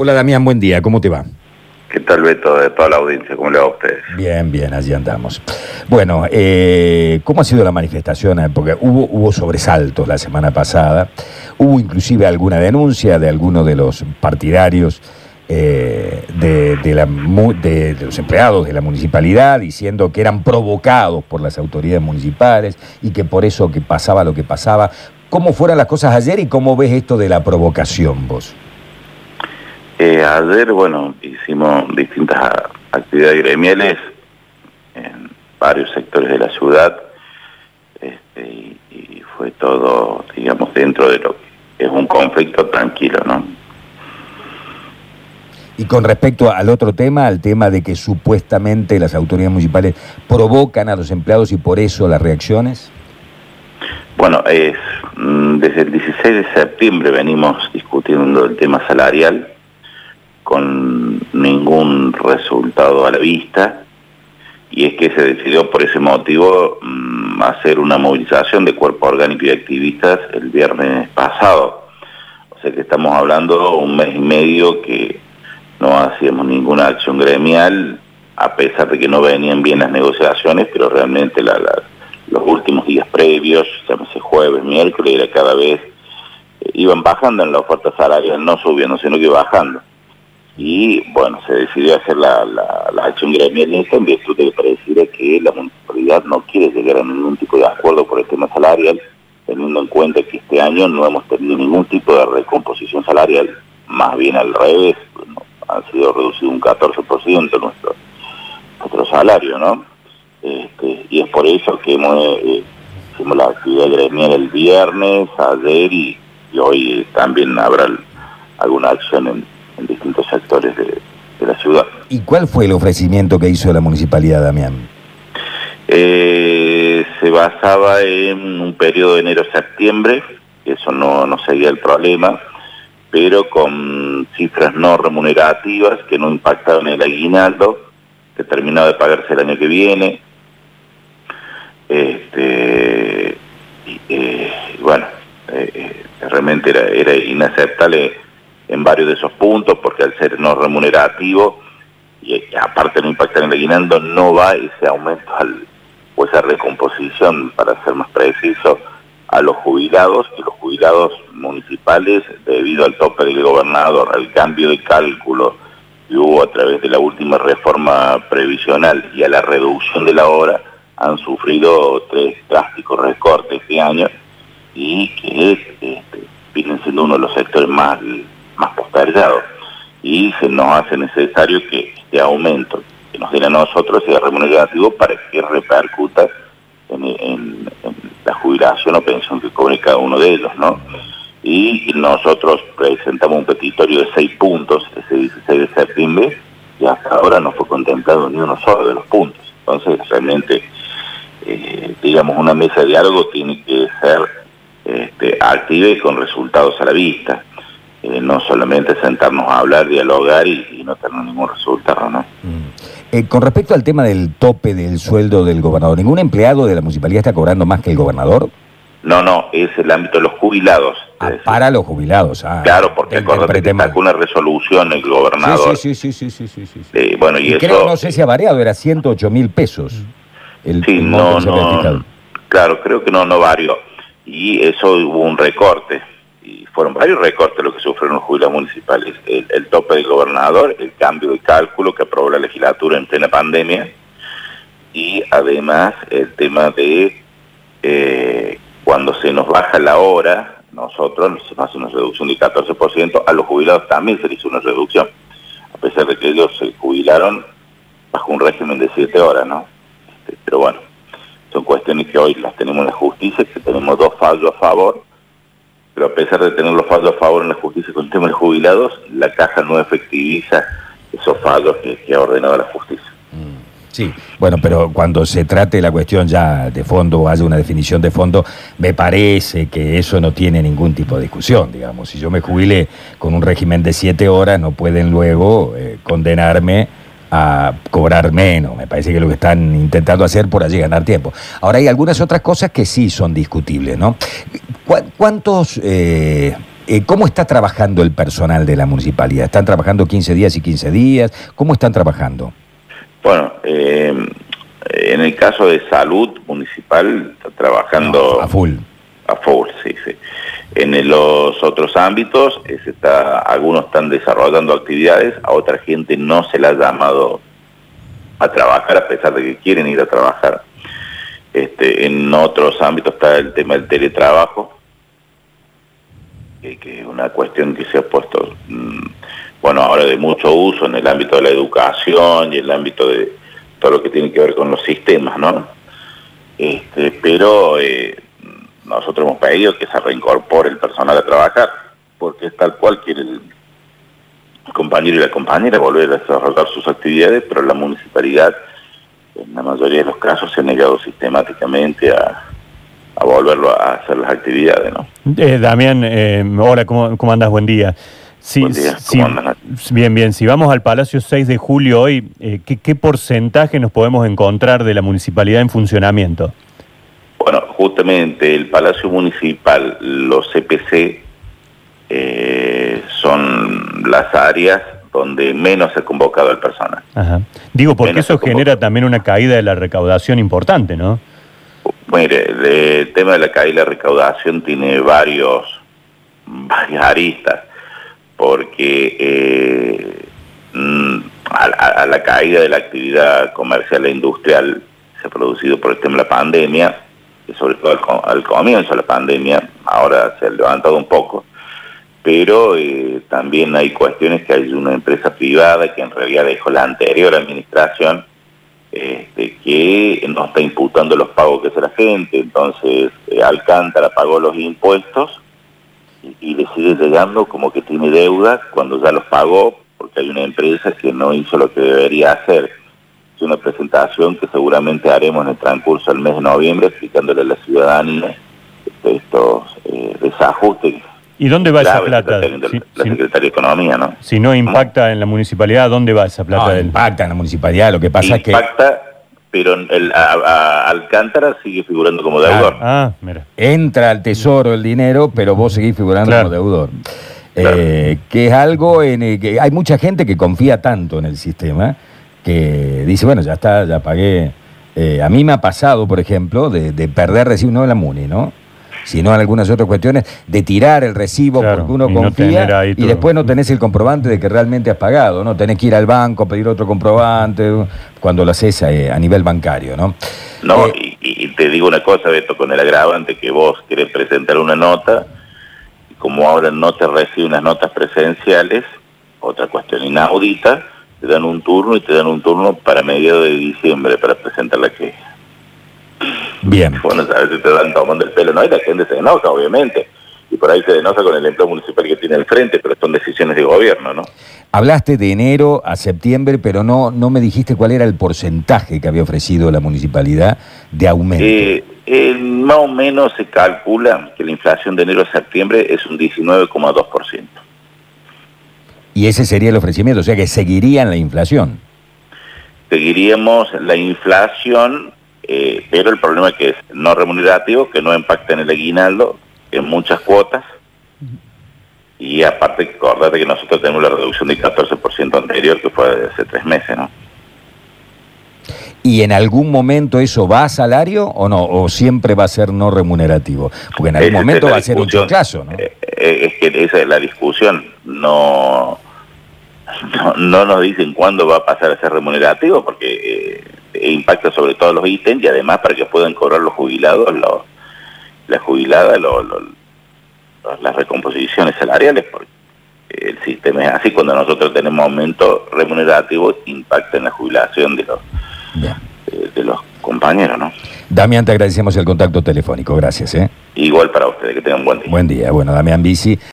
Hola Damián, buen día, ¿cómo te va? ¿Qué tal, Beto, de toda la audiencia? ¿Cómo le va a ustedes? Bien, bien, allí andamos. Bueno, eh, ¿cómo ha sido la manifestación? Porque hubo, hubo sobresaltos la semana pasada, hubo inclusive alguna denuncia de algunos de los partidarios eh, de, de la mu- de- de los empleados de la municipalidad diciendo que eran provocados por las autoridades municipales y que por eso que pasaba lo que pasaba. ¿Cómo fueron las cosas ayer y cómo ves esto de la provocación vos? Eh, ayer, bueno, hicimos distintas actividades gremiales en varios sectores de la ciudad este, y, y fue todo, digamos, dentro de lo que es un conflicto tranquilo, ¿no? Y con respecto al otro tema, al tema de que supuestamente las autoridades municipales provocan a los empleados y por eso las reacciones. Bueno, es, mm, desde el 16 de septiembre venimos discutiendo el tema salarial con ningún resultado a la vista y es que se decidió por ese motivo mm, hacer una movilización de cuerpo orgánico y activistas el viernes pasado. O sea que estamos hablando un mes y medio que no hacíamos ninguna acción gremial, a pesar de que no venían bien las negociaciones, pero realmente los últimos días previos, llámese jueves, miércoles, era cada vez, eh, iban bajando en la oferta salarial, no subiendo, sino que bajando. Y bueno, se decidió hacer la, la, la acción gremial esta en virtud de que que la municipalidad no quiere llegar a ningún tipo de acuerdo por el tema salarial, teniendo en cuenta que este año no hemos tenido ningún tipo de recomposición salarial, más bien al revés, bueno, ha sido reducido un 14% nuestro, nuestro salario, ¿no? Este, y es por eso que hemos, eh, hicimos la actividad gremial el viernes, ayer y, y hoy también habrá alguna acción en, en distintos sectores de, de la ciudad. ¿Y cuál fue el ofrecimiento que hizo la municipalidad, Damián? Eh, se basaba en un periodo de enero-septiembre, eso no, no sería el problema, pero con cifras no remunerativas que no impactaban el aguinaldo, que terminaba de pagarse el año que viene. Este, y, eh, bueno, eh, eh, realmente era, era inaceptable en varios de esos puntos, porque al ser no remunerativo, y eh, aparte no impactar en el aguinaldo, no va ese aumento al, o esa recomposición, para ser más preciso, a los jubilados, que los jubilados municipales, debido al tope del gobernador, al cambio de cálculo que hubo a través de la última reforma previsional y a la reducción de la hora, han sufrido tres drásticos recortes este año y que este, vienen siendo uno de los sectores más, más postergados. Y se nos hace necesario que este aumento que nos den a nosotros sea remunerativo para que repercuta en la jubilación o pensión que cobre cada uno de ellos, ¿no? Y nosotros presentamos un petitorio de seis puntos ese 16 de septiembre y hasta ahora no fue contemplado ni uno solo de los puntos. Entonces, realmente, eh, digamos, una mesa de diálogo tiene que ser este, activa y con resultados a la vista. Solamente sentarnos a hablar, dialogar y, y no tener ningún resultado, ¿no? Eh, con respecto al tema del tope del sueldo del gobernador, ¿ningún empleado de la municipalidad está cobrando más que el gobernador? No, no, es el ámbito de los jubilados. Ah, para los jubilados. ah, Claro, porque acordate que sacó una resolución el gobernador. Sí, sí, sí, sí, sí. Eh, bueno, y, Y eso... creo, no sé si ha variado, era 108 mil pesos. El, Sí, el no, no, claro, creo que no, no varió. Y eso hubo un recorte, fueron varios recortes los que sufrieron los jubilados municipales. El, tope del gobernador, el cambio de cálculo que aprobó la legislatura en plena pandemia, y además el tema de eh, cuando se nos baja la hora, nosotros se nos hace una reducción del 14%, a los jubilados también se les hizo una reducción, a pesar de que ellos se jubilaron bajo un régimen de 7 horas, ¿no? Este, pero bueno, son cuestiones que hoy las tenemos en la justicia, que tenemos dos fallos a favor, pero a pesar de tener los fallos a favor en la justicia con el tema de jubilados, la caja no efectiviza esos fallos que, ha ordenado la justicia. Sí, bueno, pero cuando se trate la cuestión ya de fondo haya una definición de fondo, me parece que eso no tiene ningún tipo de discusión, digamos. Si yo me jubile con un régimen de siete horas, no pueden luego eh, condenarme a cobrar menos. Me parece que lo que están intentando hacer por allí ganar tiempo. Ahora hay algunas otras cosas que sí son discutibles, ¿no? ¿Cu- ¿Cuántos eh, Eh, ¿Cómo está trabajando el personal de la municipalidad? ¿Están trabajando 15 días y 15 días? ¿Cómo están trabajando? Bueno, eh, en el caso de salud municipal, está trabajando... a full. A full, sí, sí. En los otros ámbitos, está, algunos están desarrollando actividades, a otra gente no se la ha llamado a trabajar a pesar de que quieren ir a trabajar. Este, en otros ámbitos está el tema del teletrabajo, que, es una cuestión que se ha puesto, mm, bueno, ahora de mucho uso en el ámbito de la educación y en el ámbito de todo lo que tiene que ver con los sistemas, ¿no? Este, pero eh, nosotros hemos pedido que se reincorpore el personal a trabajar, porque es tal cual quiere el compañero y la compañera volver a desarrollar sus actividades, pero la municipalidad en la mayoría de los casos se ha negado sistemáticamente a, a volverlo a hacer las actividades. ¿no? Eh, Damián, eh, hola, ¿cómo, ¿cómo andas? Buen día. Buen día, ¿cómo andas? Bien, bien. Si vamos al Palacio 6 de julio hoy, eh, ¿qué, porcentaje nos podemos encontrar de la municipalidad en funcionamiento? Bueno, justamente el Palacio Municipal, los CPC, son las áreas donde menos se ha convocado al personal. Ajá. Digo, porque eso genera también una caída de la recaudación importante, ¿no? Mire, el tema de la caída de la recaudación tiene varios, varias aristas, porque eh, mm, a, la caída de la actividad comercial e industrial se ha producido por el tema de la pandemia, y sobre todo al, comienzo de la pandemia, ahora se ha levantado un poco, pero eh, también hay cuestiones que hay una empresa privada que en realidad dejó la anterior administración, este, que no está imputando los pagos que hace la gente, entonces eh, Alcántara pagó los impuestos y, le sigue llegando como que tiene deuda cuando ya los pagó, porque hay una empresa que no hizo lo que debería hacer. Es una presentación que seguramente haremos en el transcurso del mes de noviembre explicándole a la ciudadanía estos eh, desajustes ¿Y dónde va esa plata? La, Secretaría de Economía, ¿no? Si no impacta en la municipalidad, ¿dónde va esa plata? No, impacta en la municipalidad, lo que pasa es que... Impacta, pero el, Alcántara sigue figurando como deudor. Ah, mira. Entra al tesoro el dinero, pero vos seguís figurando como deudor. Eh, que es algo en el que hay mucha gente que confía tanto en el sistema que dice, bueno, ya está, ya pagué. Eh, a mí me ha pasado, por ejemplo, de, de perder recibo, no de la MUNI, ¿no? sino en algunas otras cuestiones, de tirar el recibo porque uno confía y después no tenés el comprobante de que realmente has pagado, ¿no? Tenés que ir al banco, pedir otro comprobante, cuando lo haces eh, a, nivel bancario, ¿no? No, eh, y, te digo una cosa, Beto, con el agravante que vos querés presentar una nota, como ahora no te reciben unas notas presenciales, otra cuestión inaudita, te dan un turno y te dan un turno para mediados de diciembre para presentar la queja. Bien. Bueno, a veces te dan tomando el pelo, ¿no? Y la gente se enoja, obviamente. Y por ahí se enoja con el empleo municipal que tiene al frente, pero son decisiones de gobierno, ¿no? Hablaste de enero a septiembre, pero no, no me dijiste cuál era el porcentaje que había ofrecido la municipalidad de aumento. Eh, más o menos se calcula que la inflación de enero a septiembre es un 19,2%. Y ese sería el ofrecimiento, o sea que seguirían la inflación. Seguiríamos la inflación eh, pero el problema es que es no remunerativo, que no impacta en el aguinaldo, en muchas cuotas, y aparte, acordate que nosotros tenemos la reducción del 14% anterior, que fue hace tres meses, ¿no? ¿Y en algún momento eso va a salario o no? ¿O siempre va a ser no remunerativo? Porque en algún momento va a ser un choclazo, ¿no? Eh, eh, es que esa es la discusión. No, no, nos dicen cuándo va a pasar a ser remunerativo, porque e impacta sobre todos los ítems y además para que puedan cobrar los jubilados, los, las jubiladas, las recomposiciones salariales, porque el sistema es así, cuando nosotros tenemos aumento remunerativo, impacta en la jubilación de los, eh, de, los compañeros, ¿no? Damián, te agradecemos el contacto telefónico, gracias. ¿eh? Igual para ustedes, que tengan buen día. Buen día, bueno, Damián Bici.